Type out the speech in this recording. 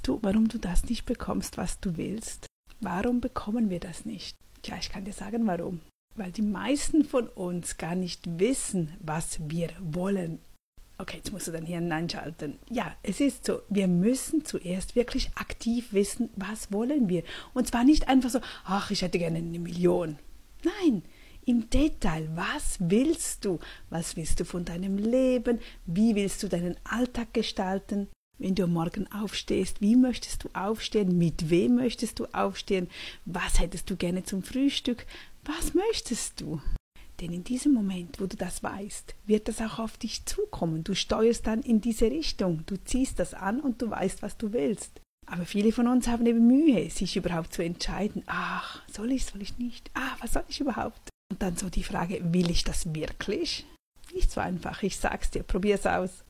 Weißt du, warum du das nicht bekommst, was du willst? Warum bekommen wir das nicht? Tja, ich kann dir sagen, warum. Weil die meisten von uns gar nicht wissen, was wir wollen. Okay, jetzt musst du dein Hirn einschalten. Ja, es ist so. Wir müssen zuerst wirklich aktiv wissen, was wollen wir. Und zwar nicht einfach so, ach, ich hätte gerne eine Million. Nein, im Detail, was willst du? Was willst du von deinem Leben? Wie willst du deinen Alltag gestalten? Wenn du Morgen aufstehst, wie möchtest du aufstehen? Mit wem möchtest du aufstehen? Was hättest du gerne zum Frühstück? Was möchtest du? Denn in diesem Moment, wo du das weißt, wird das auch auf dich zukommen. Du steuerst dann in diese Richtung. Du ziehst das an und du weißt, was du willst. Aber viele von uns haben eben Mühe, sich überhaupt zu entscheiden. Ach, soll ich, soll ich nicht? Ah, was soll ich überhaupt? Und dann so die Frage, will ich das wirklich? Nicht so einfach, ich sag's dir, probier's aus.